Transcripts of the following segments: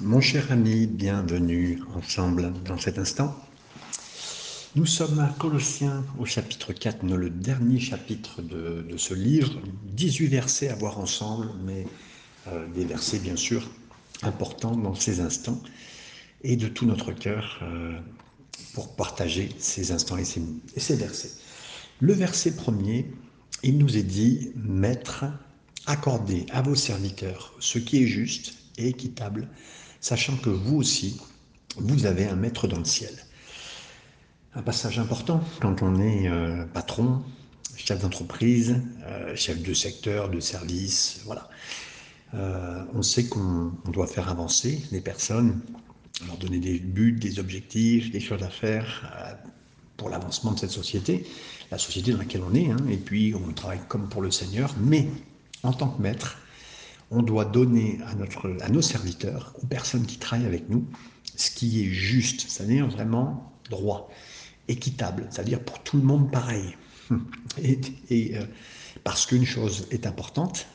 Mon cher ami, bienvenue ensemble dans cet instant. Nous sommes à Colossiens au chapitre 4, le dernier chapitre de, ce livre. 18 versets à voir ensemble, mais euh, des versets bien sûr importants dans ces instants et de tout notre cœur euh, pour partager ces instants et ces, et ces versets. Le verset premier, il nous est dit, Maître, accordez à vos serviteurs ce qui est juste et équitable sachant que vous aussi, vous avez un maître dans le ciel. Un passage important quand on est euh, patron, chef d'entreprise, euh, chef de secteur, de service, voilà. Euh, on sait qu'on doit faire avancer les personnes, leur donner des buts, des objectifs, des choses à faire pour l'avancement de cette société, la société dans laquelle on est, hein, et puis on travaille comme pour le Seigneur, mais en tant que maître, on doit donner à, notre, à nos serviteurs, aux personnes qui travaillent avec nous, ce qui est juste, c'est-à-dire vraiment droit, équitable, c'est-à-dire pour tout le monde pareil. Et, euh, parce qu'une chose est importante,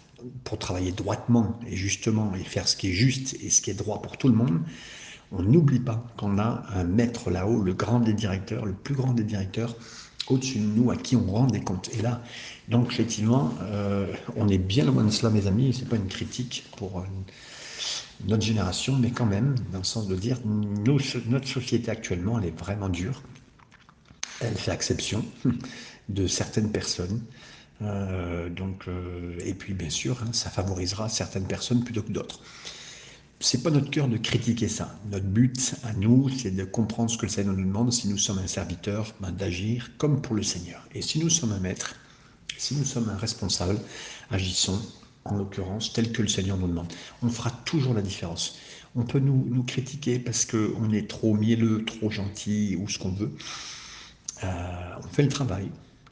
pour travailler droitement et justement et faire ce qui est juste et ce qui est droit pour tout le monde, on n'oublie pas qu'on a un maître là-haut, le grand des directeurs, le plus grand des directeurs, au-dessus de nous, à qui on rend des comptes. Et là, donc effectivement, euh, on est bien loin de cela, mes amis, c'est pas une critique pour euh, notre génération, mais quand même, dans le sens de dire, notre société actuellement, elle est vraiment dure. Elle fait exception de certaines personnes. Euh, et puis, bien sûr, hein, ça favorisera certaines personnes plutôt que d'autres c'est pas notre cœur de critiquer ça. Notre but à nous, c'est de comprendre ce que le Seigneur nous demande. Si nous sommes un serviteur, ben, d'agir comme pour le Seigneur. Et si nous sommes un maître, si nous sommes un responsable, agissons en l'occurrence tel que le Seigneur nous demande. On fera toujours la différence. On peut nous, nous critiquer parce qu'on est trop mielleux, trop gentil ou ce qu'on veut. Euh, on fait le travail.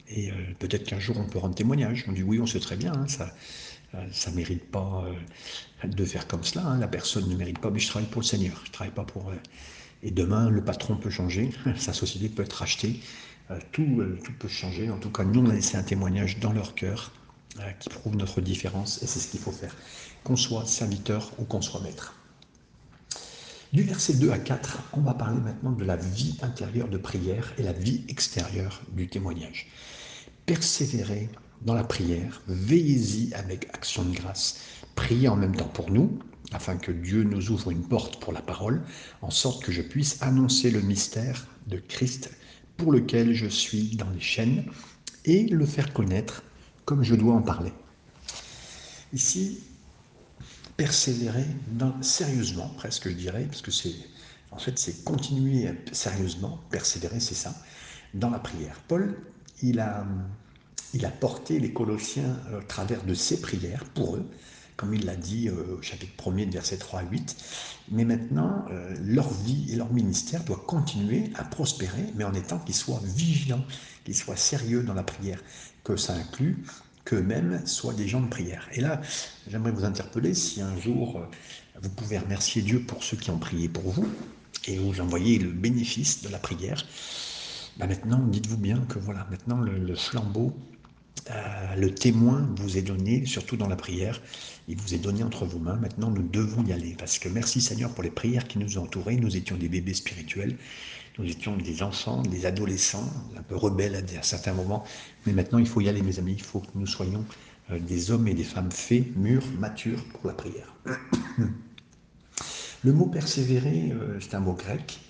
Et euh, peut-être qu'un jour on peut rendre témoignage. On dit oui, on sait très bien, hein, ça ça ne mérite pas euh, de faire comme cela. Hein. La personne ne mérite pas, mais je travaille pour le Seigneur. Je travaille pas pour. Euh, et demain, le patron peut changer, sa société peut être rachetée, tout, tout peut changer. En tout cas, nous, on a laissé un témoignage dans leur cœur qui prouve notre différence, et c'est ce qu'il faut faire, qu'on soit serviteur ou qu'on soit maître. Du verset 2 à 4, on va parler maintenant de la vie intérieure de prière et la vie extérieure du témoignage. Persévérer dans la prière, veillez-y avec action de grâce. Priez en même temps pour nous, afin que Dieu nous ouvre une porte pour la parole, en sorte que je puisse annoncer le mystère de Christ pour lequel je suis dans les chaînes, et le faire connaître comme je dois en parler. Ici, persévérer dans, sérieusement, presque je dirais, parce que c'est en fait c'est continuer sérieusement, persévérer, c'est ça, dans la prière. Paul, il a il a porté les Colossiens euh, au travers de ses prières pour eux, comme il l'a dit euh, au chapitre 1er, verset 3 à 8. Mais maintenant, euh, leur vie et leur ministère doivent continuer à prospérer, mais en étant qu'ils soient vigilants, qu'ils soient sérieux dans la prière, que ça inclut qu'eux-mêmes soient des gens de prière. Et là, j'aimerais vous interpeller si un jour vous pouvez remercier Dieu pour ceux qui ont prié pour vous et vous envoyez le bénéfice de la prière. Bah maintenant, dites-vous bien que voilà, maintenant le flambeau euh, le témoin vous est donné, surtout dans la prière, il vous est donné entre vos mains. Maintenant, nous devons y aller. Parce que merci Seigneur pour les prières qui nous ont entourés. Nous étions des bébés spirituels. Nous étions des enfants, des adolescents, un peu rebelles à, certains moments. Mais maintenant, il faut y aller, mes amis. Il faut que nous soyons euh, des hommes et des femmes faits, mûrs, matures pour la prière. Le mot persévérer, euh, c'est un mot grec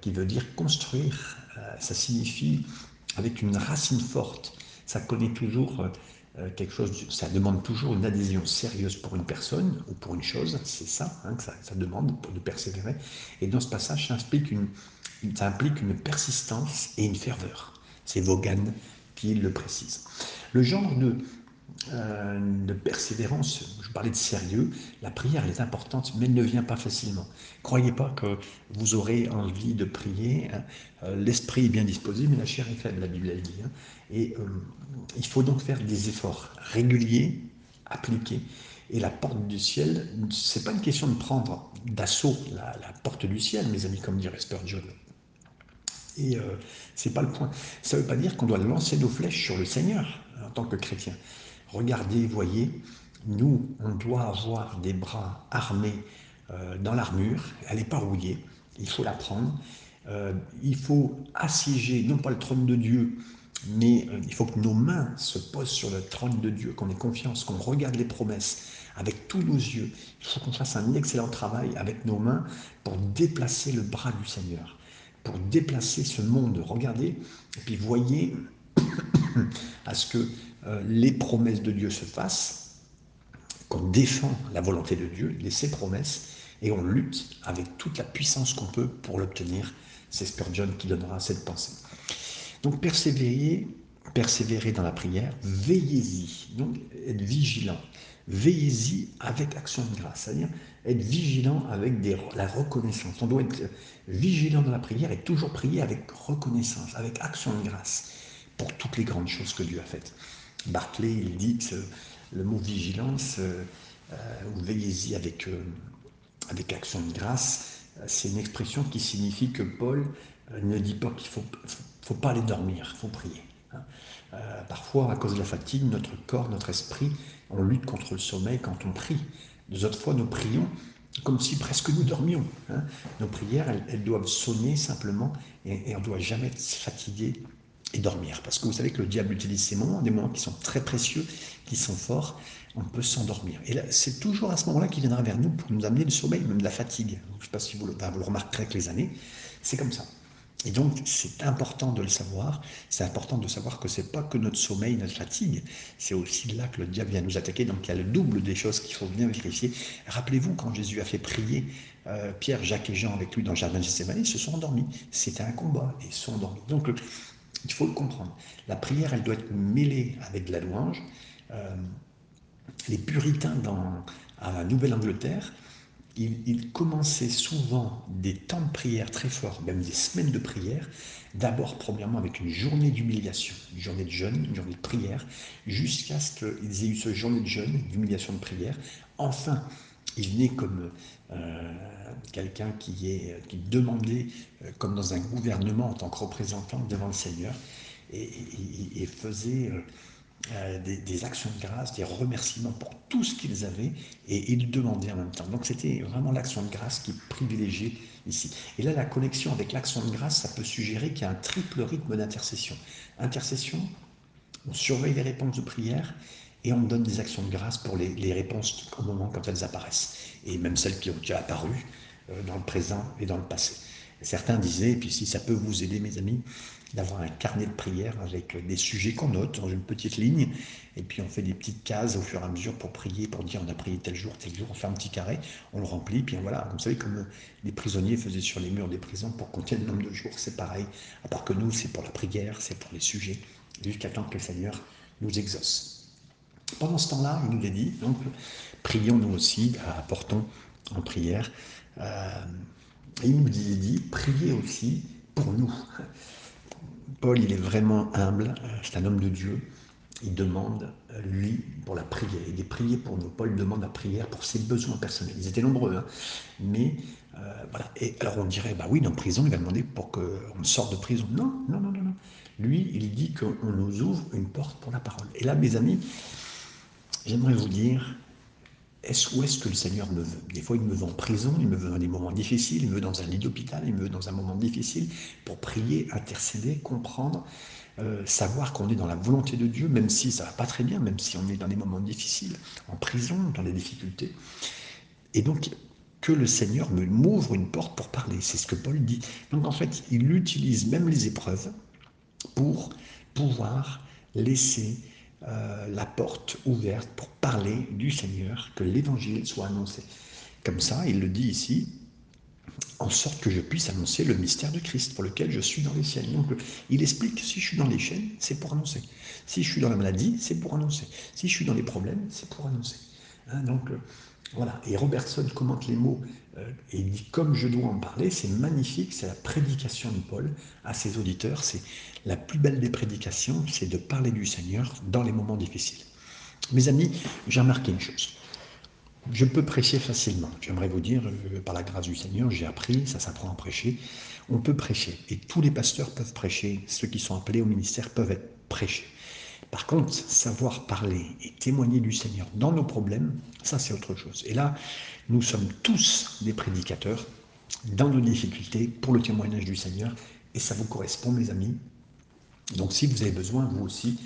qui veut dire construire. ça signifie avec une racine forte ça connaît toujours euh, euh, quelque chose, ça demande toujours une adhésion sérieuse pour une personne ou pour une chose, c'est ça hein, que ça, demande de persévérer. Et dans ce passage, ça implique une, ça implique une persistance et une ferveur. C'est Vaughan qui le précise. Le genre de, euh, de persévérance, je parlais de sérieux, la prière elle est importante, mais elle ne vient pas facilement. Croyez pas que vous aurez envie de prier, hein. euh, l'esprit est bien disposé, mais la chair est faible, la Bible elle dit. Hein. Et euh, il faut donc faire des efforts réguliers, appliqués. Et la porte du ciel, c'est pas une question de prendre d'assaut la, porte du ciel, mes amis, comme dirait Spurgeon. Et c'est pas le point. Ça veut pas dire qu'on doit lancer nos flèches sur le Seigneur en tant que chrétien. Regardez, voyez, nous, on doit avoir des bras armés euh, dans l'armure, elle n'est pas rouillée, il faut la prendre. Euh, il faut assiéger, non pas le trône de Dieu, mais euh, il faut que nos mains se posent sur le trône de Dieu, qu'on ait confiance, qu'on regarde les promesses avec tous nos yeux. Il faut qu'on fasse un excellent travail avec nos mains pour déplacer le bras du Seigneur, pour déplacer ce monde. Regardez, et puis voyez à ce que les promesses de Dieu se fassent, qu'on défend la volonté de Dieu, ses promesses, et on lutte avec toute la puissance qu'on peut pour l'obtenir. C'est Spurgeon qui donnera cette pensée. Donc persévérer, persévérer dans la prière, veillez-y, donc être vigilant. Veillez-y avec action de grâce, c'est-à-dire être vigilant avec la reconnaissance. On doit être vigilant dans la prière et toujours prier avec reconnaissance, avec action de grâce pour toutes les grandes choses que Dieu a faites. Barclay, il dit que le mot vigilance, euh, euh, ou veillez-y avec, euh, avec action de grâce, c'est une expression qui signifie que Paul ne dit pas qu'il ne faut, faut, pas aller dormir, il faut prier. Hein. Parfois, à cause de la fatigue, notre corps, notre esprit, on lutte contre le sommeil quand on prie. Des autres fois, nous prions comme si presque nous dormions. Hein. Nos prières, elles, doivent sonner simplement et, et on ne doit jamais être fatigué et dormir. Parce que vous savez que le diable utilise ces moments, des moments qui sont très précieux, qui sont forts, on peut s'endormir. Et c'est toujours à ce moment-là qu'il viendra vers nous pour nous amener le sommeil, même de la fatigue. Je ne sais pas si vous le, vous remarquerez avec les années, c'est comme ça. Et donc, c'est important de le savoir. C'est important de savoir que c'est pas que notre sommeil, notre fatigue, c'est aussi là que le diable vient nous attaquer. Donc, il y a le double des choses qu'il faut bien vérifier. Rappelez-vous, quand Jésus a fait prier euh, Pierre, Jacques et Jean avec lui dans le jardin de Gethsemane, ils se sont endormis. C'était un combat et ils se sont endormis. Donc, il faut le comprendre. La prière, elle doit être mêlée avec de la louange. Euh, les puritains dans, à la Nouvelle-Angleterre, ils, commençaient souvent des temps de prière très forts, même des semaines de prière, d'abord premièrement avec une journée d'humiliation, une journée de jeûne, une journée de prière, jusqu'à ce qu'ils aient eu ce journée de jeûne, d'humiliation de prière. Enfin, il venait comme euh, quelqu'un qui, est, qui euh, comme dans un gouvernement en tant que représentant devant le Seigneur, et, faisait... Euh, des, actions de grâce, des remerciements pour tout ce qu'ils avaient et ils demandaient en même temps. Donc c'était vraiment l'action de grâce qui est privilégiée ici. Et là, la connexion avec l'action de grâce, ça peut suggérer qu'il y a un triple rythme d'intercession. Intercession, on surveille les réponses de prière et on donne des actions de grâce pour les, réponses au moment quand elles apparaissent, et même celles qui ont déjà apparu euh, dans le présent et dans le passé. Certains disaient, et puis si ça peut vous aider mes amis, d'avoir un carnet de prière avec des sujets qu'on note dans une petite ligne, et puis on fait des petites cases au fur et à mesure pour prier, pour dire on a prié tel jour, tel jour, on fait un petit carré, on le remplit, puis voilà, vous savez comme les prisonniers faisaient sur les murs des prisons pour compter le nombre de jours, c'est pareil, à part que nous c'est pour la prière, c'est pour les sujets, jusqu'à temps que le Seigneur nous exauce. Pendant ce temps-là, il nous dit, donc, prions nous aussi, apportons en prière. Euh, il nous dit, priez aussi pour nous. Paul, il est vraiment humble, c'est un homme de Dieu. Il demande, lui, pour la prière. Il est prié pour nous. Paul demande la prière pour ses besoins personnels. Ils étaient nombreux, hein. mais euh, voilà. Et alors on dirait, bah oui, dans prison, il va demander pour qu'on sorte de prison. Non, non, non, non, non. Lui, il dit qu'on nous ouvre une porte pour la parole. Et là, mes amis, j'aimerais vous dire, est-ce, où est-ce que le Seigneur me veut? Des fois, il me veut en prison, il me veut dans des moments difficiles, il me veut dans un lit d'hôpital, il me veut dans un moment difficile pour prier, intercéder, comprendre, euh, savoir qu'on est dans la volonté de Dieu, même si ça va pas très bien, même si on est dans des moments difficiles, en prison, dans des difficultés. Et donc, que le Seigneur me m'ouvre une porte pour parler. C'est ce que Paul dit. Donc, en fait, il utilise même les épreuves pour pouvoir laisser euh, la porte ouverte pour parler du Seigneur, que l'évangile soit annoncé. Comme ça, il le dit ici, en sorte que je puisse annoncer le mystère de Christ pour lequel je suis dans les chaînes. Donc, il explique que si je suis dans les chaînes, c'est pour annoncer. Si je suis dans la maladie, c'est pour annoncer. Si je suis dans les problèmes, c'est pour annoncer. Hein, donc, voilà. Et Robertson commente les mots euh, et dit comme je dois en parler, c'est magnifique, c'est la prédication de Paul à ses auditeurs, c'est la plus belle des prédications, c'est de parler du Seigneur dans les moments difficiles. Mes amis, j'ai remarqué une chose. Je peux prêcher facilement. J'aimerais vous dire, euh, par la grâce du Seigneur, j'ai appris, ça s'apprend à prêcher. On peut prêcher. Et tous les pasteurs peuvent prêcher. Ceux qui sont appelés au ministère peuvent être prêchés. Par contre, savoir parler et témoigner du Seigneur dans nos problèmes, ça c'est autre chose. Et là, nous sommes tous des prédicateurs dans nos difficultés pour le témoignage du Seigneur, et ça vous correspond, mes amis. Donc si vous avez besoin, vous aussi,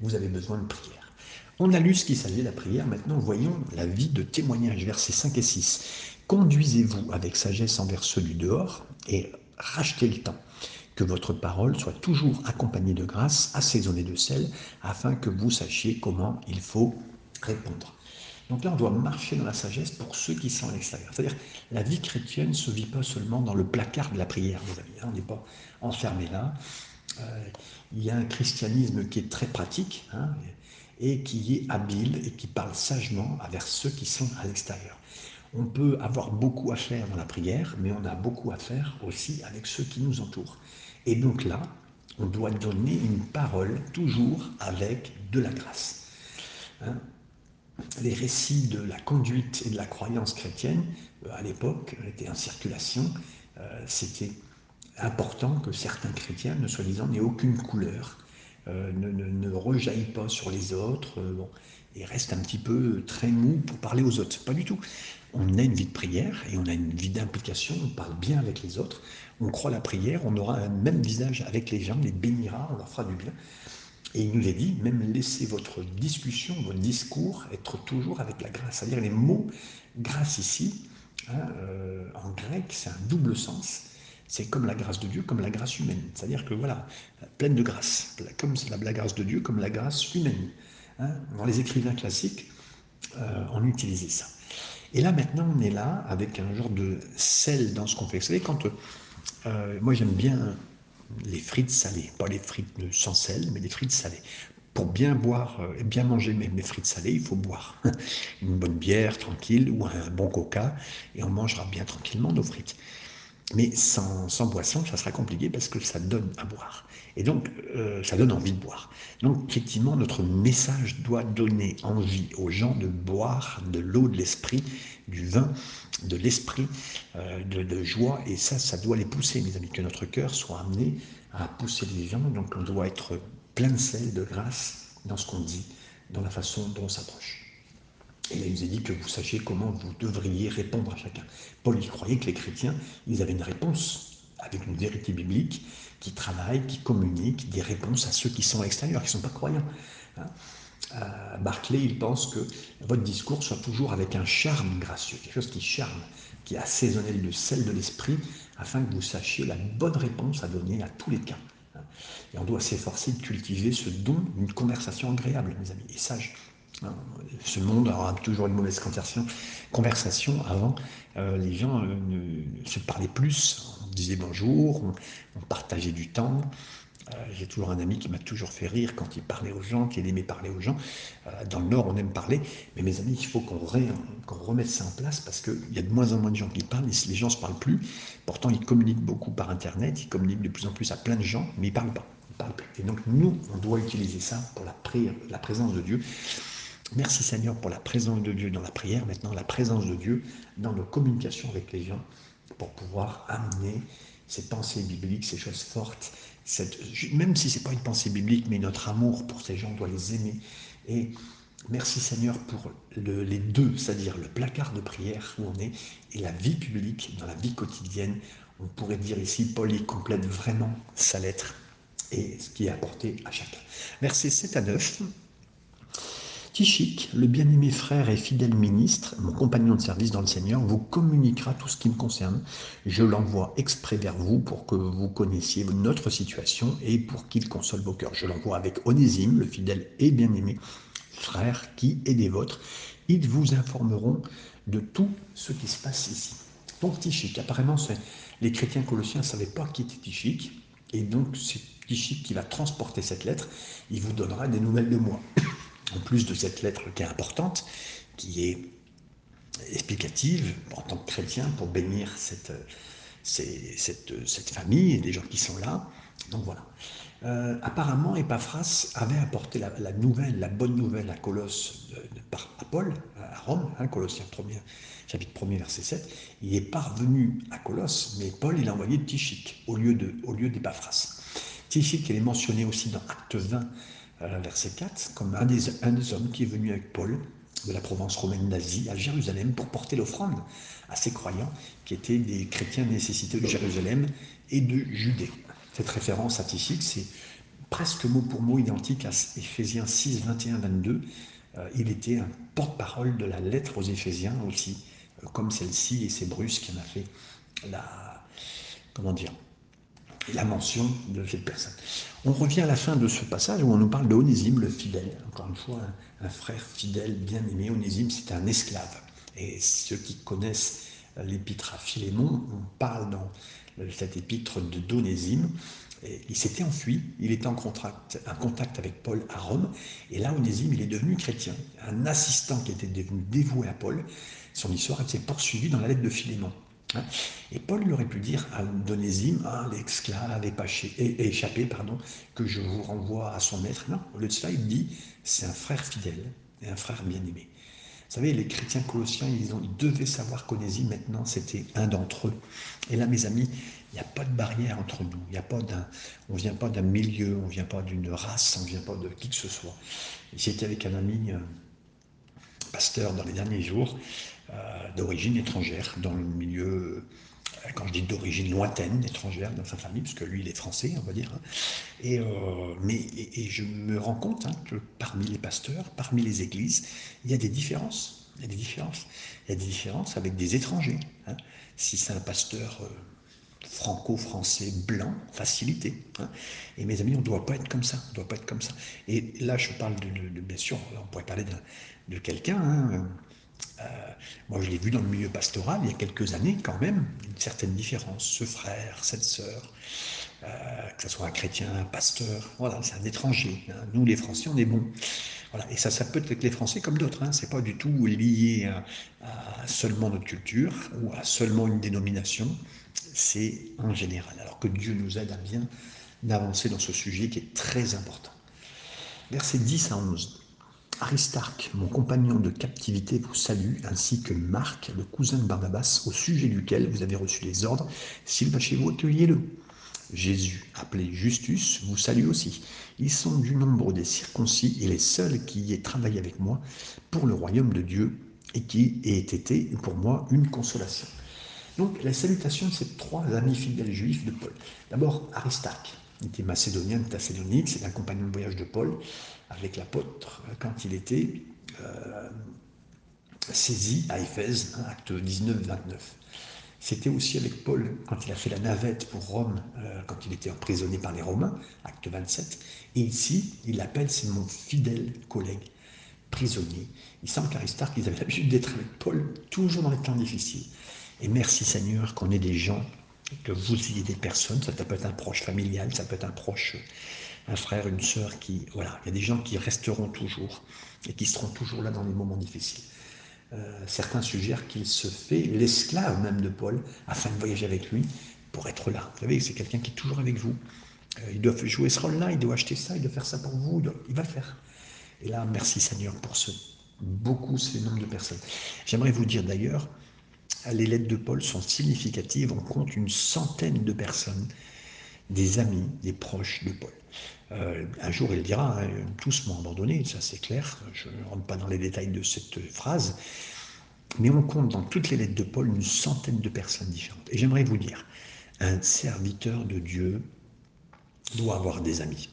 vous avez besoin de prière. On a lu ce qui s'agit de la prière, maintenant voyons la vie de témoignage, versets 5 et 6. Conduisez-vous avec sagesse envers ceux du dehors et rachetez le temps. Que votre parole soit toujours accompagnée de grâce, assaisonnée de sel, afin que vous sachiez comment il faut répondre. Donc là, on doit marcher dans la sagesse pour ceux qui sont à l'extérieur. C'est-à-dire, la vie chrétienne ne se vit pas seulement dans le placard de la prière, mes amis. Hein. On n'est pas enfermé là. Euh, il y a un christianisme qui est très pratique hein, et qui est habile et qui parle sagement vers ceux qui sont à l'extérieur. On peut avoir beaucoup à faire dans la prière, mais on a beaucoup à faire aussi avec ceux qui nous entourent. Et donc là, on doit donner une parole toujours avec de la grâce. Hein. les récits de la conduite et de la croyance chrétienne, euh, à l'époque, étaient en circulation. Euh, c'était important que certains chrétiens, ne soi-disant, n'aient aucune couleur, euh, ne, ne, rejaillent pas sur les autres, et restent un petit peu très mous pour parler aux autres. Pas du tout. On a une vie de prière et on a une vie d'implication, on parle bien avec les autres, on croit la prière, on aura un même visage avec les gens, on les bénira, on leur fera du bien. Et il nous est dit, même laissez votre discussion, votre discours être toujours avec la grâce. C'est-à-dire les mots grâce ici, hein, euh, en grec, c'est un double sens. C'est comme la grâce de Dieu, comme la grâce humaine. C'est-à-dire que voilà, pleine de grâce, comme la, la grâce de Dieu, comme la grâce humaine. Hein. Dans les écrivains classiques, euh, on utilisait ça. Et là, maintenant, on est là avec un genre de sel dans ce qu'on fait. Vous savez, quand euh, moi, j'aime bien les frites salées, pas les frites sans sel, mais les frites salées. Pour bien boire euh, et bien manger mes, frites salées, il faut boire une bonne bière tranquille ou un bon coca, et on mangera bien tranquillement nos frites. Mais sans, sans boisson, ça sera compliqué parce que ça donne à boire. Et donc, euh, ça donne envie de boire. Donc, effectivement, notre message doit donner envie aux gens de boire de l'eau de l'esprit, du vin de l'esprit, euh, de, joie. Et ça, ça doit les pousser, mes amis, que notre cœur soit amené à pousser les gens. Donc, on doit être plein de sel, de grâce dans ce qu'on dit, dans la façon dont on s'approche. Et là, il nous a dit que vous sachiez comment vous devriez répondre à chacun. Paul, il croyait que les chrétiens, ils avaient une réponse avec une vérité biblique qui travaille, qui communique des réponses à ceux qui sont à l'extérieur, qui ne sont pas croyants. Hein. Euh, Barclay, il pense que votre discours soit toujours avec un charme gracieux, quelque chose qui charme, qui assaisonne le sel de l'esprit, afin que vous sachiez la bonne réponse à donner à tous les cas. Hein. Et on doit s'efforcer de cultiver ce don d'une conversation agréable, mes amis, et sage. Hein. Ce monde aura toujours une mauvaise conversation. avant, euh, les gens euh, ne se parlaient plus disait bonjour, on, partageait du temps. Euh, j'ai toujours un ami qui m'a toujours fait rire quand il parlait aux gens, qu'il aimait parler aux gens. Euh, dans le Nord, on aime parler, mais mes amis, il faut qu'on remette ça en place parce qu'il y a de moins en moins de gens qui parlent, les gens ne se parlent plus. Pourtant, ils communiquent beaucoup par Internet, ils communiquent de plus en plus à plein de gens, mais ils ne parlent pas. Et donc, nous, on doit utiliser ça pour la, prière, la présence de Dieu. Merci Seigneur pour la présence de Dieu dans la prière, maintenant la présence de Dieu dans nos communications avec les gens pour pouvoir amener ces pensées bibliques, ces choses fortes, même si ce n'est pas une pensée biblique, mais notre amour pour ces gens, doit les aimer. Et merci Seigneur pour les deux, c'est-à-dire le placard de prière où on est et la vie publique, dans la vie quotidienne. On pourrait dire ici, Paul y complète vraiment sa lettre et ce qui est apporté à chacun. Versets 7 à 9. Tichik, le bien-aimé frère et fidèle ministre, mon compagnon de service dans le Seigneur, vous communiquera tout ce qui me concerne. Je l'envoie exprès vers vous pour que vous connaissiez notre situation et pour qu'il console vos cœurs. Je l'envoie avec Onésime, le fidèle et bien-aimé frère qui est des vôtres. Ils vous informeront de tout ce qui se passe ici. Donc Tichik, apparemment, les chrétiens colossiens ne savaient pas qui était Tichik, et donc c'est Tichik qui va transporter cette lettre. Il vous donnera des nouvelles de moi en plus de cette lettre qui est importante, qui est explicative en tant que chrétien pour bénir cette, famille et les gens qui sont là. Donc voilà. Euh, apparemment, Epaphras avait apporté la, nouvelle, la bonne nouvelle à Colosse, par, à Paul, à Rome, hein, Colossiens 1 chapitre 1 verset 7. Il est parvenu à Colosse, mais Paul, il a envoyé Tichik au lieu d'Epaphras. Tichik, il est mentionné aussi dans Acte 20, verset 4, comme un des, hommes qui est venu avec Paul de la province romaine d'Asie à Jérusalem pour porter l'offrande à ces croyants qui étaient des chrétiens nécessités de Jérusalem et de Judée. Cette référence à c'est presque mot pour mot identique à Éphésiens 6, 21, 22. il était un porte-parole de la lettre aux Éphésiens aussi, euh, comme celle-ci, et c'est Bruce qui en a fait la, comment dire, la mention de cette personne. On revient à la fin de ce passage où on nous parle de Onésime, le fidèle. Encore une fois, un, frère fidèle, bien aimé. Onésime, c'est un esclave. Et ceux qui connaissent l'épître à Philémon, on parle dans cette épître de d'Onésime. Il s'était enfui, il était en contact, contact avec Paul à Rome, et là, Onésime, il est devenu chrétien. Un assistant qui était devenu dévoué à Paul, son histoire, s'est poursuivie dans la lettre de Philémon. Hein. Et Paul aurait pu dire à Onésime, ah, l'esclave échappé, pardon, que je vous renvoie à son maître. Non, au lieu de cela, il dit, c'est un frère fidèle et un frère bien-aimé. Vous savez, les chrétiens colossiens, ils, ont, ils devaient savoir qu'Onésime, maintenant, c'était un d'entre eux. Et là, mes amis, il n'y a pas de barrière entre nous. Il y a pas d'un, on ne vient pas d'un milieu, on ne vient pas d'une race, on ne vient pas de qui que ce soit. J'étais avec un ami euh, pasteur dans les derniers jours, d'origine étrangère, dans le milieu, euh, quand je dis d'origine lointaine, étrangère, dans sa famille, parce que lui, il est français, on va dire. Hein. Et, euh, mais, et, je me rends compte hein, que parmi les pasteurs, parmi les églises, il y a des différences. Il y a des différences. Il y a des différences avec des étrangers. Hein. Si c'est un pasteur franco-français blanc, facilité. Et mes amis, on ne doit pas être comme ça. On doit pas être comme ça. Et là, je parle de, bien sûr, on pourrait parler de, quelqu'un. Euh, moi, je l'ai vu dans le milieu pastoral il y a quelques années quand même, une certaine différence. Ce frère, cette sœur, euh, que ce soit un chrétien, un pasteur, voilà, c'est un étranger. Hein. Nous, les Français, on est bons. Voilà. Et ça, ça peut être les Français comme d'autres. Hein. C'est pas du tout lié à, seulement notre culture ou à seulement une dénomination. C'est en général. Alors que Dieu nous aide à bien avancer dans ce sujet qui est très important. Versets 10 à 11. Aristarque, mon compagnon de captivité, vous salue, ainsi que Marc, le cousin de Barnabas, au sujet duquel vous avez reçu les ordres. S'il va chez vous, accueillez-le. Jésus, appelé Justus, vous salue aussi. Ils sont du nombre des circoncis et les seuls qui y aient travaillé avec moi pour le royaume de Dieu et qui aient été pour moi une consolation. Donc la salutation de ces trois amis fidèles juifs de Paul. D'abord Aristarque, il était macédonien de Thessalonique, c'est un compagnon de voyage de Paul avec l'apôtre quand il était euh, saisi à Éphèse, hein, acte 19-29. C'était aussi avec Paul quand il a fait la navette pour Rome, euh, quand il était emprisonné par les Romains, acte 27. Et ici, il l'appelle, c'est mon fidèle collègue prisonnier. Il semble qu'Aristarque, ils avaient l'habitude d'être avec Paul toujours dans les temps difficiles. Et merci Seigneur qu'on ait des gens, que vous ayez des personnes, ça peut être un proche familial, ça peut être un proche un frère, une sœur qui, voilà, il y a des gens qui resteront toujours et qui seront toujours là dans les moments difficiles. Euh, certains suggèrent qu'il se fait l'esclave même de Paul afin de voyager avec lui pour être là. Vous savez, c'est quelqu'un qui est toujours avec vous. Euh, il doit jouer ce rôle-là, il doit acheter ça, il doit faire ça pour vous, il, va le faire. Et là, merci Seigneur pour ce beaucoup, ce nombre de personnes. J'aimerais vous dire d'ailleurs, les lettres de Paul sont significatives, on compte une centaine de personnes, des amis, des proches de Paul. Euh, un jour, il dira, hein, tous m'ont abandonné, ça c'est clair, je ne rentre pas dans les détails de cette phrase, mais on compte dans toutes les lettres de Paul une centaine de personnes différentes. Et j'aimerais vous dire, un serviteur de Dieu doit avoir des amis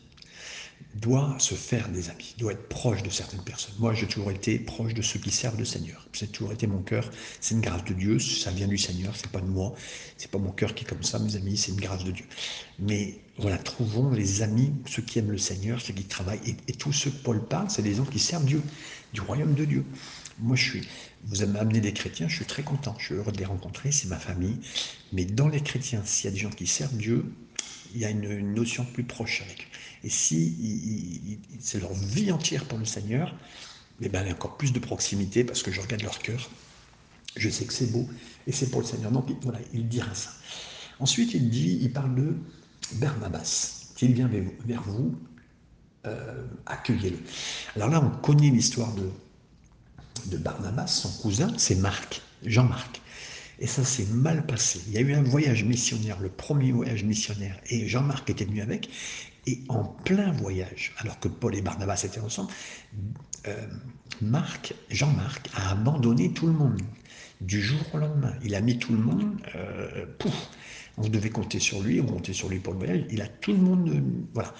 doit se faire des amis, doit être proche de certaines personnes. Moi, j'ai toujours été proche de ceux qui servent le Seigneur. C'est toujours été mon cœur. C'est une grâce de Dieu. Ça vient du Seigneur. C'est pas de moi. C'est pas mon cœur qui est comme ça, mes amis. C'est une grâce de Dieu. Mais voilà, trouvons les amis, ceux qui aiment le Seigneur, ceux qui travaillent. Et, et tous ceux que Paul parle, c'est des gens qui servent Dieu, du royaume de Dieu. Moi, je suis. Vous avez amené des chrétiens. Je suis très content. Je suis heureux de les rencontrer. C'est ma famille. Mais dans les chrétiens, s'il y a des gens qui servent Dieu, il y a une, notion plus proche avec eux. Et si c'est leur vie entière pour le Seigneur, eh ben, il y a encore plus de proximité parce que je regarde leur cœur. Je sais que c'est beau et c'est pour le Seigneur. Donc voilà, il dira ça. Ensuite, il dit, il parle de Barnabas. S'il vient vers vous, euh, accueillez-le. Alors là, on connaît l'histoire de, de Barnabas, son cousin, c'est Marc, Jean-Marc. Et ça s'est mal passé. Il y a eu un voyage missionnaire, le premier voyage missionnaire, et Jean-Marc était venu avec. Et en plein voyage, alors que Paul et Barnabas étaient ensemble, euh, Marc, Jean-Marc a abandonné tout le monde du jour au lendemain. Il a mis tout le monde, euh, pouf, on devait compter sur lui, on comptait sur lui pour le voyage. Il a tout le monde, euh, voilà.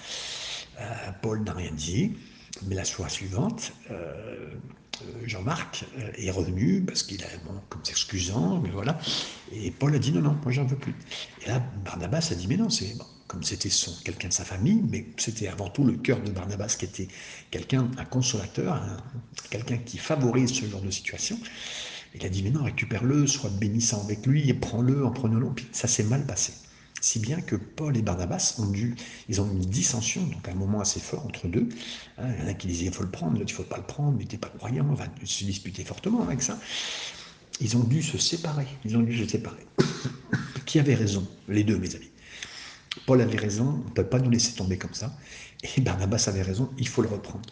Paul n'a rien dit, mais la soirée suivante, Jean-Marc est revenu parce qu'il a, bon, comme s'excusant, mais voilà. Et Paul a dit non, non, moi j'en veux plus. Et là, Barnabas a dit mais non, c'est comme c'était quelqu'un de sa famille, mais c'était avant tout le cœur de Barnabas qui était quelqu'un, un consolateur, quelqu'un qui favorise ce genre de situation. Il a dit, mais non, récupère-le, sois bénissant avec lui, prends-le en prenant le Puis ça s'est mal passé. Si bien que Paul et Barnabas ont dû, ils ont eu une dissension, donc un moment assez fort entre deux. Hein, il y en a qui disaient, il faut le prendre, l'autre, il faut pas le prendre, mais t'es pas croyant, on va se disputer fortement avec ça. Ils ont dû se séparer, ils ont dû se séparer. qui avait raison? Les deux, mes amis. Paul avait raison, on ne peut pas nous laisser tomber comme ça. Et Barnabas avait raison, il faut le reprendre.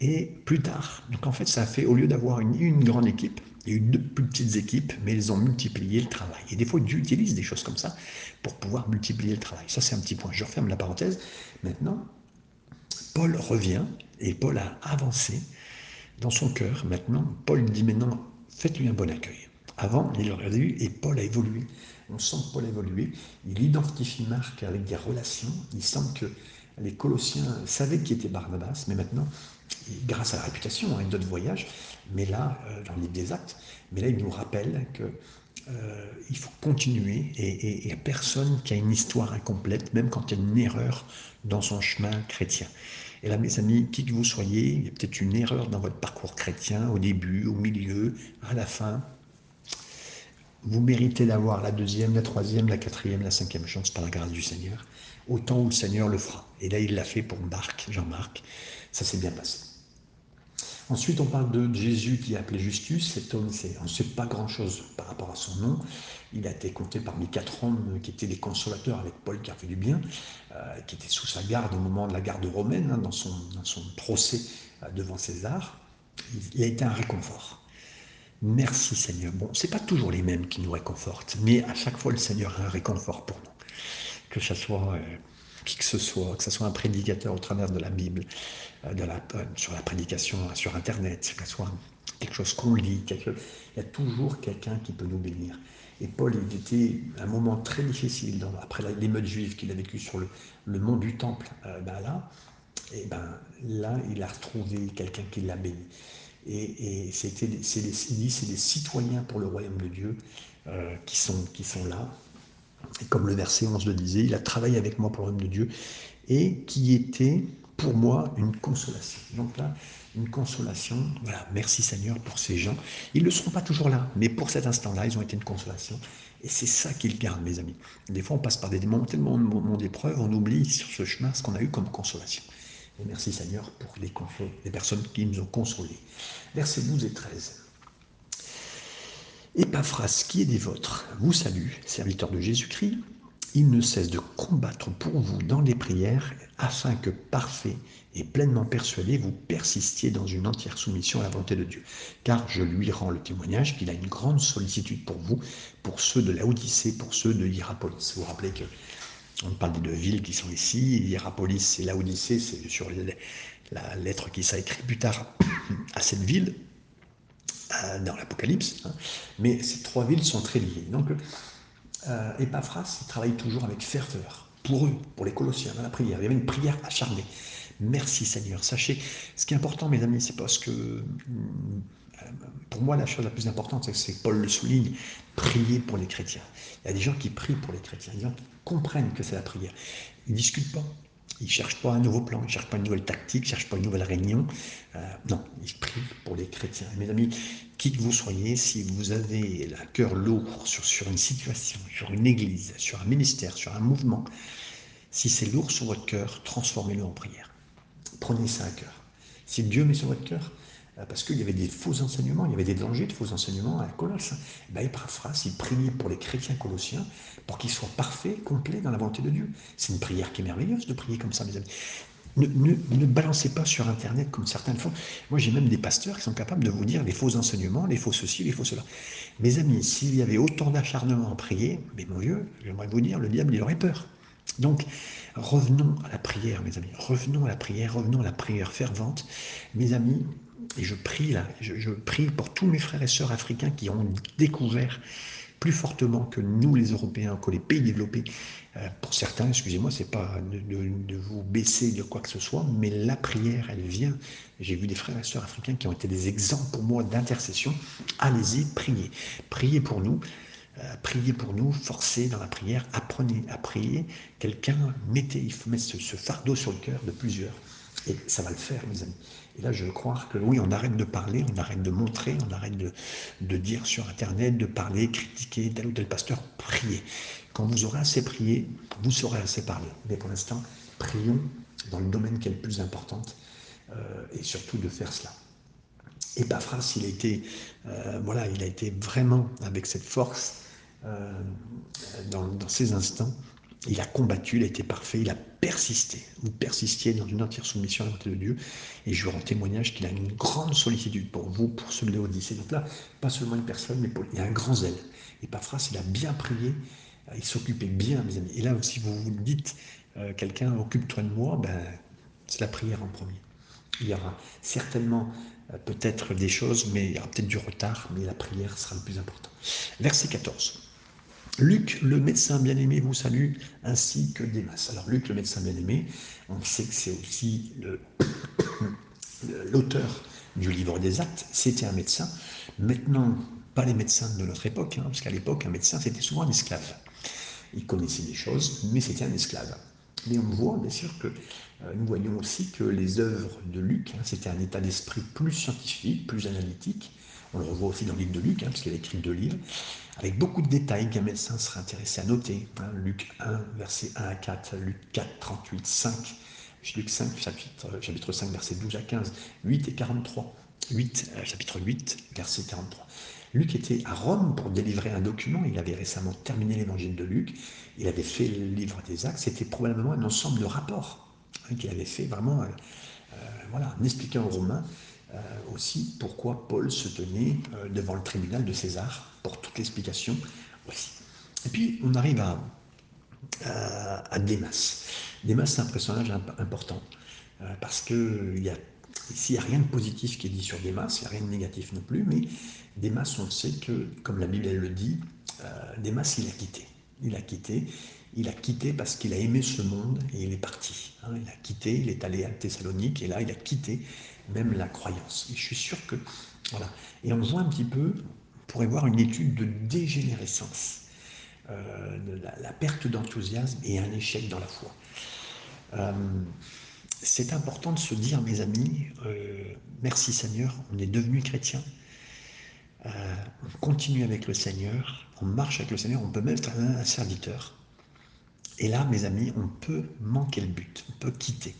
Et plus tard, donc en fait, ça a fait, au lieu d'avoir une, grande équipe, il y a eu deux plus petites équipes, mais ils ont multiplié le travail. Et des fois, Dieu utilise des choses comme ça pour pouvoir multiplier le travail. Ça, c'est un petit point. Je referme la parenthèse. Maintenant, Paul revient et Paul a avancé dans son cœur. Maintenant, Paul dit maintenant, faites-lui un bon accueil. Avant, il aurait eu et Paul a évolué on sent Paul évoluer. Il identifie Marc avec des relations. Il semble que les Colossiens savaient qui était Barnabas, mais maintenant, grâce à la réputation, hein, d'autres voyages, mais là, euh, dans les des actes, mais là, il nous rappelle que euh, faut continuer et il n'y a personne qui a une histoire incomplète, même quand il y a une erreur dans son chemin chrétien. Et là, mes amis, qui que vous soyez, il y a peut-être une erreur dans votre parcours chrétien, au début, au milieu, à la fin, vous méritez d'avoir la deuxième, la troisième, la quatrième, la cinquième chance par la grâce du Seigneur, autant où le Seigneur le fera. Et là, il l'a fait pour Marc, Jean-Marc. Ça s'est bien passé. Ensuite, on parle de Jésus qui est appelé Justus. Cet homme, on ne sait pas grand-chose par rapport à son nom. Il a été compté parmi quatre hommes qui étaient des consolateurs avec Paul qui a fait du bien, euh, qui étaient sous sa garde au moment de la garde romaine, hein, dans, son, procès euh, devant César. il a été un réconfort. Merci Seigneur. Bon, c'est pas toujours les mêmes qui nous réconfortent, mais à chaque fois le Seigneur a un réconfort pour nous. Que ce soit euh, qui que ce soit, que ce soit un prédicateur au travers de la Bible, euh, de la, euh, sur la prédication sur Internet, que ce soit quelque chose qu'on lit, il y a toujours quelqu'un qui peut nous bénir. Et Paul, il était un moment très difficile après l'émeute juive qu'il a vécu sur le, le, mont du Temple. ben là, et ben là, il a retrouvé quelqu'un qui l'a béni. Et, c'était, c'est des, citoyens pour le royaume de Dieu euh, qui, sont, qui sont là. Et comme le verset 11 le disait, il a travaillé avec moi pour le royaume de Dieu et qui était pour moi une consolation. Donc là, une consolation. Voilà, merci Seigneur pour ces gens. Ils ne seront pas toujours là, mais pour cet instant-là, ils ont été une consolation. Et c'est ça qu'ils gardent, mes amis. Des fois, on passe par des moments tellement d'épreuves, on oublie sur ce chemin ce qu'on a eu comme consolation. Et merci Seigneur pour les, les personnes qui nous ont consolés. Versets 12 et 13. Epaphras, qui est des vôtres, vous salue, serviteur de Jésus-Christ. Il ne cesse de combattre pour vous dans les prières, afin que, parfait et pleinement persuadé, vous persistiez dans une entière soumission à la volonté de Dieu. Car je lui rends le témoignage qu'il a une grande sollicitude pour vous, pour ceux de la Odyssée, pour ceux de Hierapolis. Vous vous rappelez que on parle des deux villes qui sont ici. Hierapolis et Laodicée, c'est sur la lettre qui s'est écrite plus tard à cette ville, dans l'Apocalypse. Hein. Mais ces trois villes sont très liées. Donc, euh, Epaphras, il travaille toujours avec ferveur pour eux, pour les Colossiens, dans la prière. Il y avait une prière acharnée. Merci Seigneur. Sachez, ce qui est important, mes amis, c'est parce que euh, pour moi, la chose la plus importante, c'est que Paul le souligne, prier pour les chrétiens. Il y a des gens qui prient pour les chrétiens, des gens qui comprennent que c'est la prière. Ils ne discutent pas, ils ne cherchent pas un nouveau plan, ils ne cherchent pas une nouvelle tactique, ils ne cherchent pas une nouvelle réunion. Euh, non, ils prient pour les chrétiens. mes amis, qui que vous soyez, si vous avez le cœur lourd sur, sur une situation, sur une église, sur un ministère, sur un mouvement, si c'est lourd sur votre cœur, transformez-le en prière. Prenez ça à cœur. Si Dieu met sur votre cœur, parce qu'il y avait des faux enseignements, il y avait des dangers de faux enseignements à Colosse. Eh bien, Epaphras, il priait pour les chrétiens colossiens pour qu'ils soient parfaits, complets dans la volonté de Dieu. C'est une prière qui est merveilleuse de prier comme ça, mes amis. Ne, ne, balancez pas sur Internet comme certains le font. Moi, j'ai même des pasteurs qui sont capables de vous dire les faux enseignements, les faux ceci, les faux cela. Mes amis, s'il y avait autant d'acharnement à prier, mais mon Dieu, j'aimerais vous dire, le diable, il aurait peur. Donc, revenons à la prière, mes amis. Revenons à la prière, revenons à la prière fervente. Mes amis, et je prie là, je, prie pour tous mes frères et sœurs africains qui ont découvert plus fortement que nous, les Européens, que les pays développés. Euh, pour certains, excusez-moi, c'est pas de, vous baisser de quoi que ce soit, mais la prière, elle vient. J'ai vu des frères et sœurs africains qui ont été des exemples pour moi d'intercession. Allez-y, priez. Priez pour nous. Euh, priez pour nous, forcez dans la prière, apprenez à prier. Quelqu'un, mettez, il faut mettre ce, ce fardeau sur le cœur de plusieurs. Et ça va le faire, mes amis. Et là, je veux croire que oui, on arrête de parler, on arrête de montrer, on arrête de, dire sur Internet, de parler, critiquer tel ou tel pasteur, priez. Quand vous aurez assez prié, vous saurez assez parler. Mais pour l'instant, prions dans le domaine qui est le plus important euh, et surtout de faire cela. Et Paphras, il a été, euh, voilà, il a été vraiment avec cette force euh, dans ces instants il a combattu, il a été parfait, il a persisté. Vous persistiez dans une entière soumission à la volonté de Dieu. Et je vous rends témoignage qu'il a une grande sollicitude pour vous, pour ceux de. Donc là, pas seulement une personne, mais il y a un grand zèle. Et Paphras, il a bien prié, il s'occupait bien, mes amis. Et là, si vous vous dites, euh, quelqu'un occupe-toi de moi, ben, c'est la prière en premier. Il y aura certainement euh, peut-être des choses, mais il y aura peut-être du retard, mais la prière sera le plus important. Verset 14. Luc, le médecin bien-aimé, vous salue, ainsi que Démas. Alors Luc, le médecin bien-aimé, on sait que c'est aussi l'auteur du livre des actes, c'était un médecin. Maintenant, pas les médecins de notre époque, hein, parce qu'à l'époque, un médecin, c'était souvent un esclave. Il connaissait des choses, mais c'était un esclave. Mais on voit, bien sûr, que euh, nous voyons aussi que les œuvres de Luc, hein, c'était un état d'esprit plus scientifique, plus analytique. On le revoit aussi dans le livre de Luc, hein, parce qu'il a écrit deux livres avec beaucoup de détails qu'un médecin serait intéressé à noter. Hein, Luc 1, verset 1 à 4, Luc 4, 38, 5, Luc 5, chapitre, euh, chapitre 5, verset 12 à 15, 8 et 43, 8, euh, chapitre 8, verset 43. Luc était à Rome pour délivrer un document. Il avait récemment terminé l'évangile de Luc. Il avait fait le livre des actes. C'était probablement un ensemble de rapports hein, qu'il avait fait vraiment euh, voilà, en expliquant aux Romains aussi pourquoi Paul se tenait devant le tribunal de César pour toute l'explication aussi. Et puis, on arrive à, à, Démas. Démas, c'est un personnage important, euh, parce que il y a, ici, il n'y a rien de positif qui est dit sur Démas, il n'y a rien de négatif non plus, mais Démas, on sait que, comme la Bible elle le dit, euh, Démas, il a quitté. Il a quitté. Il a quitté parce qu'il a aimé ce monde et il est parti. Hein. il a quitté, il est allé à Thessalonique et là, il a quitté même la croyance. Et je suis sûr que. Voilà. Et on voit un petit peu pourrait voir une étude de dégénérescence, euh, de la, perte d'enthousiasme et un échec dans la foi. Euh, c'est important de se dire, mes amis, euh, merci Seigneur, on est devenu chrétien, on continue avec le Seigneur, on marche avec le Seigneur, on peut même être un serviteur. Et là, mes amis, on peut manquer le but, on peut quitter.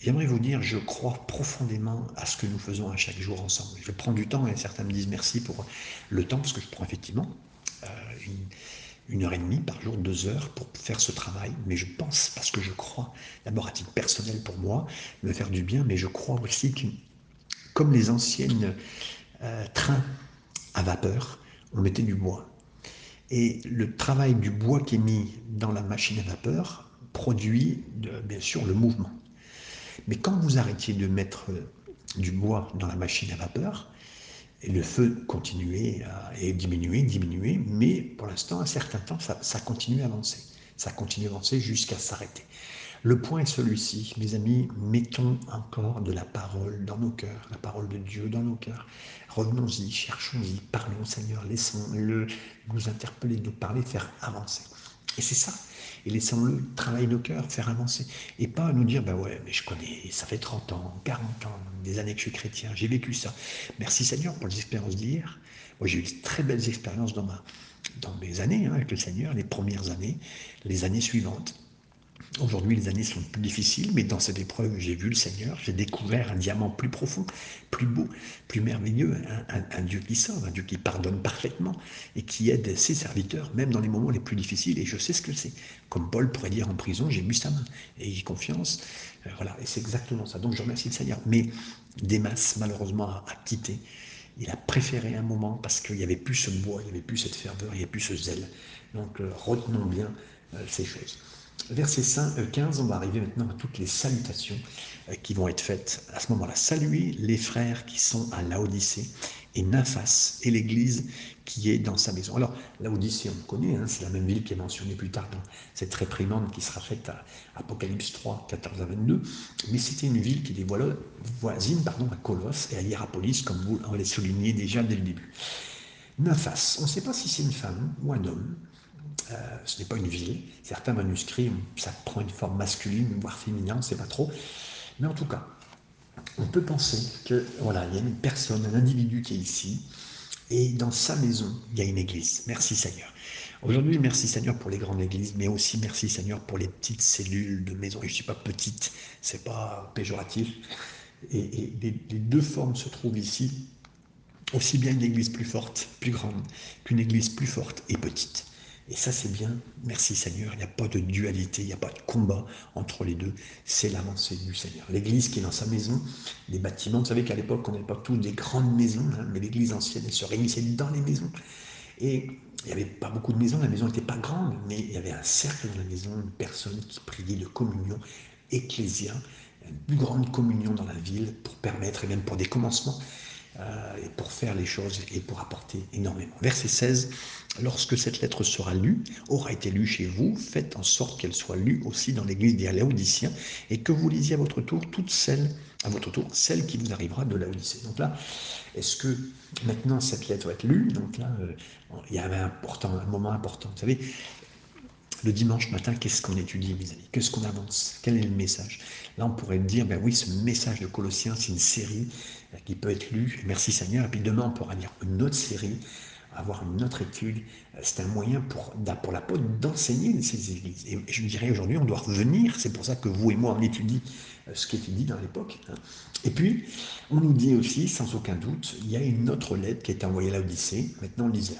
J'aimerais vous dire, je crois profondément à ce que nous faisons à chaque jour ensemble. Je prends du temps et certains me disent merci pour le temps, parce que je prends effectivement euh, une, heure et demie par jour, deux heures pour faire ce travail. Mais je pense, parce que je crois, d'abord à titre personnel pour moi, me faire du bien, mais je crois aussi que, comme les anciennes euh, trains à vapeur, on mettait du bois. Et le travail du bois qui est mis dans la machine à vapeur produit, bien sûr, le mouvement. Mais quand vous arrêtiez de mettre euh, du bois dans la machine à vapeur, et le feu continuait à diminuer, diminuer, mais pour l'instant, un certain temps, ça continue à avancer. Ça continue à avancer jusqu'à s'arrêter. Le point est celui-ci, mes amis, mettons encore de la parole dans nos cœurs, la parole de Dieu dans nos cœurs. Revenons-y, cherchons-y, parlons Seigneur, laissons-le nous interpeller, nous parler, faire avancer. Et c'est ça et laissons-le travailler nos cœurs, faire avancer. Et pas nous dire, ben ouais, mais je connais, ça fait 30 ans, 40 ans, des années que je suis chrétien, j'ai vécu ça. Merci Seigneur pour les expériences d'hier. Moi, j'ai eu de très belles expériences dans, ma, dans mes années hein, avec le Seigneur, les premières années, les années suivantes. Aujourd'hui, les années sont plus difficiles, mais dans cette épreuve, j'ai vu le Seigneur, j'ai découvert un diamant plus profond, plus beau, plus merveilleux, un, Dieu qui sauve, un Dieu qui pardonne parfaitement et qui aide ses serviteurs, même dans les moments les plus difficiles. Et je sais ce que c'est. Comme Paul pourrait dire en prison, j'ai bu sa main et j'ai confiance. Euh, voilà, et c'est exactement ça. Donc je remercie le Seigneur. Mais Démas, malheureusement, a, quitté. Il a préféré un moment parce qu'il n'y avait plus ce bois, il n'y avait plus cette ferveur, il n'y avait plus ce zèle. Donc euh, retenons bien euh, ces choses. Verset 5, 15, on va arriver maintenant à toutes les salutations qui vont être faites à ce moment-là. Saluez les frères qui sont à Laodicée et Nymphas et l'église qui est dans sa maison. Alors, Laodicée, on connaît, hein, c'est la même ville qui est mentionnée plus tard dans cette réprimande qui sera faite à Apocalypse 3, 14 à 22, mais c'était une ville qui était voisine pardon, à Colosse et à Hierapolis, comme vous l'avez souligné déjà dès le début. Nymphas, on ne sait pas si c'est une femme ou un homme, euh, ce n'est pas une ville. Certains manuscrits, ça prend une forme masculine, voire ne sait pas trop. Mais en tout cas, on peut penser que voilà, il y a une personne, un individu qui est ici, et dans sa maison, il y a une église. Merci Seigneur. Aujourd'hui, merci Seigneur pour les grandes églises, mais aussi merci Seigneur pour les petites cellules de maison. Et je ne suis pas petite, c'est pas péjoratif. Et, les, deux formes se trouvent ici. Aussi bien une église plus forte, plus grande, qu'une église plus forte et petite. Et ça, c'est bien. Merci Seigneur. Il n'y a pas de dualité, il n'y a pas de combat entre les deux. C'est l'avancée du Seigneur. L'église qui est dans sa maison, les bâtiments. Vous savez qu'à l'époque, on n'avait pas tous des grandes maisons, hein, mais l'église ancienne, elle se réunissait dans les maisons. Et il n'y avait pas beaucoup de maisons, la maison n'était pas grande, mais il y avait un cercle dans la maison, une personne qui priait de communion ecclésia, une plus grande communion dans la ville pour permettre, et même pour des commencements, et pour faire les choses et pour apporter énormément. Verset 16, lorsque cette lettre sera lue, aura été lue chez vous, faites en sorte qu'elle soit lue aussi dans l'église des Laodiciens et que vous lisiez à votre tour toutes celles, à votre tour, celle qui vous arrivera de Laodicée. Donc là, est-ce que maintenant cette lettre va être lue? Donc là, euh, il y avait un, un moment important. Vous savez, le dimanche matin, qu'est-ce qu'on étudie, mes amis? Qu'est-ce qu'on avance? Quel est le message? Là, on pourrait dire, ben oui, ce message de Colossiens, c'est une série euh, qui peut être lue. Merci Seigneur. Et puis demain, on pourra lire une autre série, avoir une autre étude. Euh, c'est un moyen pour, pour l'apôtre d'enseigner ces églises. Et je dirais aujourd'hui, on doit revenir. C'est pour ça que vous et moi, on étudie euh, ce qui était dit dans l'époque. Hein. Et puis, on nous dit aussi, sans aucun doute, il y a une autre lettre qui est envoyée à l'Odyssée. Maintenant, lisait.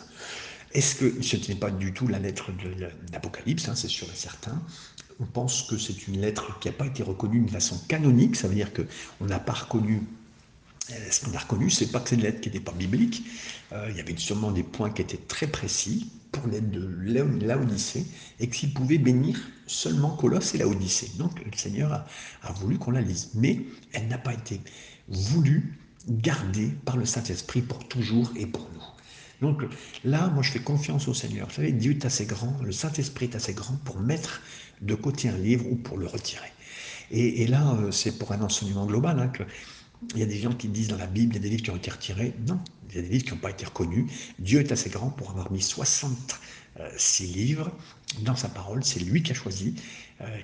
Est-ce que ce n'est pas du tout la lettre de l'Apocalypse, hein, c'est sûr et certain. On pense que c'est une lettre qui n'a pas été reconnue de façon canonique, ça veut dire qu'on n'a pas reconnu ce qu'on a reconnu, c'est pas que c'est une lettre qui n'était pas biblique. Euh, il y avait sûrement des points qui étaient très précis pour l'aide de l'Odyssée et qu'il pouvait bénir seulement Colosse et l'Odyssée. Donc le Seigneur a, voulu qu'on la lise. Mais elle n'a pas été voulue, gardée par le Saint-Esprit pour toujours et pour nous. Donc là, moi, je fais confiance au Seigneur. Vous savez, Dieu est assez grand, le Saint-Esprit est assez grand pour mettre de côté un livre ou pour le retirer. Et, là, euh, c'est pour un enseignement global hein, il y a des gens qui disent dans la Bible, il y a des livres qui ont été retirés. Non, il y a des livres qui n'ont pas été reconnus. Dieu est assez grand pour avoir mis 66 livres dans sa parole. C'est lui qui a choisi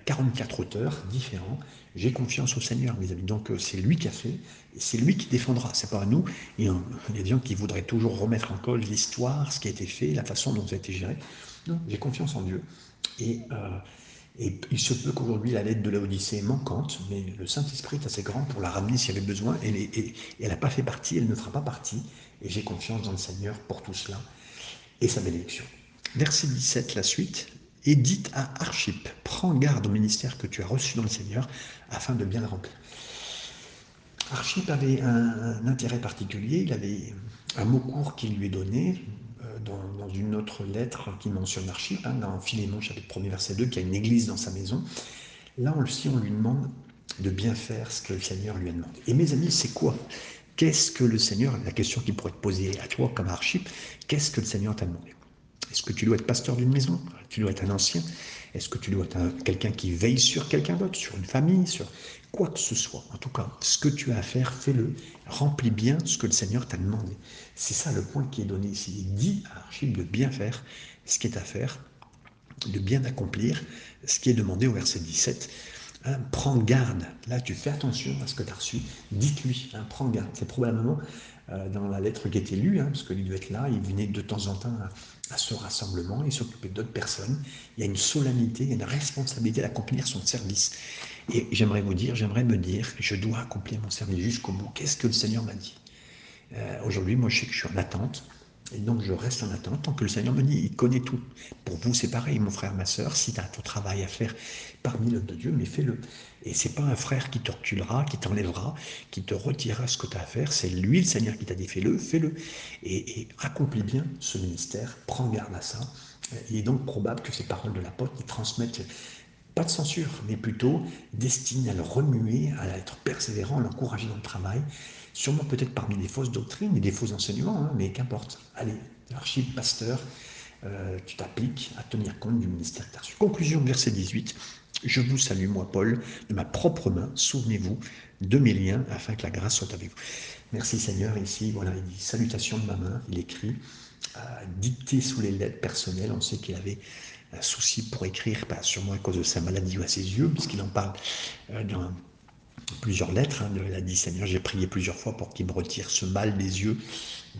44 euh, auteurs différents. J'ai confiance au Seigneur, mes amis. Donc euh, c'est lui qui a fait, c'est lui qui défendra. C'est pas à nous. Il y a des gens qui voudraient toujours remettre en cause l'histoire, ce qui a été fait, la façon dont ça a été géré. Non, j'ai confiance en Dieu. Et euh, et il se peut qu'aujourd'hui la lettre de l'Odyssée est manquante, mais le Saint-Esprit est assez grand pour la ramener s'il y avait besoin. Elle n'a pas fait partie, elle ne fera pas partie. Et j'ai confiance dans le Seigneur pour tout cela et sa bénédiction. Verset 17, la suite. Et dites à Archip, prends garde au ministère que tu as reçu dans le Seigneur afin de bien le remplir. Archip avait un intérêt particulier, il avait un mot court qui lui est donné, dans, une autre lettre qui mentionne Archip, hein, dans Philémon chapitre 1 verset 2, qui a une église dans sa maison. Là aussi, on lui demande de bien faire ce que le Seigneur lui a demandé. Et mes amis, c'est quoi? Qu'est-ce que le Seigneur, la question qui pourrait te poser à toi comme Archip, qu'est-ce que le Seigneur t'a demandé? Est-ce que tu dois être pasteur d'une maison? Tu dois être un ancien? Est-ce que tu dois être quelqu'un qui veille sur quelqu'un d'autre, sur une famille, sur quoi que ce soit? En tout cas, ce que tu as à faire, fais-le. Remplis bien ce que le Seigneur t'a demandé. C'est ça le point qui est donné ici. Il dit à Archib de bien faire ce qui est à faire, de bien accomplir ce qui est demandé au verset 17. Hein, prends garde. Là, tu fais attention à ce que tu as reçu. Dites-lui, hein, prends garde. C'est probablement euh, dans la lettre qui été lue, hein, parce qu'il devait être là, il venait de temps en temps à, ce rassemblement, il s'occupait d'autres personnes. Il y a une solennité, il y a une responsabilité d'accomplir son service. Et j'aimerais vous dire, j'aimerais me dire, je dois accomplir mon service jusqu'au bout. Qu'est-ce que le Seigneur m'a dit? Euh, Aujourd'hui, moi, je sais que je suis en attente. Et donc, je reste en attente tant que le Seigneur me dit, il connaît tout. Pour vous, c'est pareil, mon frère, ma soeur, si tu as ton travail à faire parmi l'homme de Dieu, mais fais-le. Et c'est pas un frère qui te reculera, qui t'enlèvera, qui te retirera ce que tu as à faire. C'est lui, le Seigneur, qui t'a dit, fais-le, fais-le. Et, accomplis bien ce ministère, prends garde à ça. Il est donc probable que ces paroles de l'apôtre, ils transmettent pas de censure, mais plutôt destiné à le remuer, à être persévérant, à l'encourager dans le travail, sûrement peut-être parmi des fausses doctrines et des faux enseignements, hein, mais qu'importe. Allez, archive pasteur, euh, tu t'appliques à tenir compte du ministère que tu. Conclusion, verset 18. Je vous salue, moi, Paul, de ma propre main. Souvenez-vous de mes liens afin que la grâce soit avec vous. Merci Seigneur. Ici, voilà, il dit salutations de ma main. Il écrit, euh, dicté sous les lettres personnelles. On sait qu'il avait un souci pour écrire, sûrement à cause de sa maladie ou à ses yeux, puisqu'il en parle euh, dans plusieurs lettres. Hein, il a dit Seigneur, j'ai prié plusieurs fois pour qu'il me retire ce mal des yeux,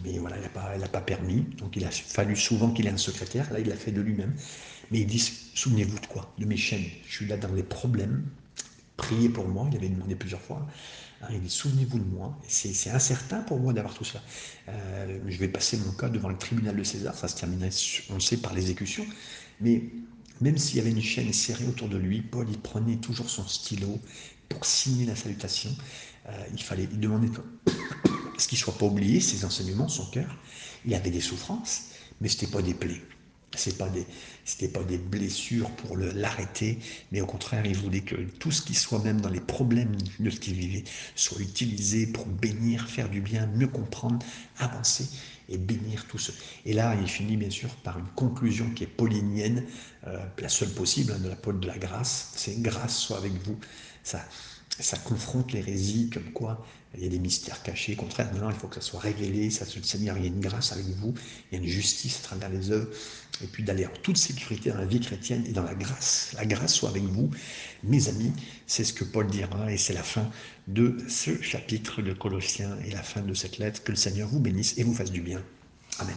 mais voilà, il n'a pas, pas permis. Donc il a fallu souvent qu'il ait un secrétaire. Là, il l'a fait de lui-même. Mais il dit Souvenez-vous de quoi? De mes chaînes. Je suis là dans les problèmes. Priez pour moi. Il avait demandé plusieurs fois. Hein, il dit Souvenez-vous de moi. C'est incertain pour moi d'avoir tout ça. Euh, je vais passer mon cas devant le tribunal de César. Ça se terminerait, on le sait, par l'exécution. Mais même s'il y avait une chaîne serrée autour de lui, Paul il prenait toujours son stylo pour signer la salutation. Euh, il fallait, il demandait ce qu'il ne soit pas oublié, ses enseignements, son cœur. Il avait des souffrances, mais ce n'était pas des plaies. Ce n'était pas, des, blessures pour l'arrêter, mais au contraire, il voulait que tout ce qui soit même dans les problèmes de ce qu'il vivait soit utilisé pour bénir, faire du bien, mieux comprendre, avancer et bénir tout ce. Et là, il finit bien sûr par une conclusion qui est paulinienne, euh, la seule possible hein, de la de la grâce, c'est grâce soit avec vous. Ça, ça confronte l'hérésie comme quoi il y a des mystères cachés. Au contraire, non, il faut que ça soit révélé. Ça, le Seigneur, il y a une grâce avec vous, il y a une justice à travers les œuvres, et puis d'aller en toute sécurité dans la vie chrétienne et dans la grâce. La grâce soit avec vous, mes amis. C'est ce que Paul dira, et c'est la fin de ce chapitre de Colossiens et la fin de cette lettre. Que le Seigneur vous bénisse et vous fasse du bien. Amen.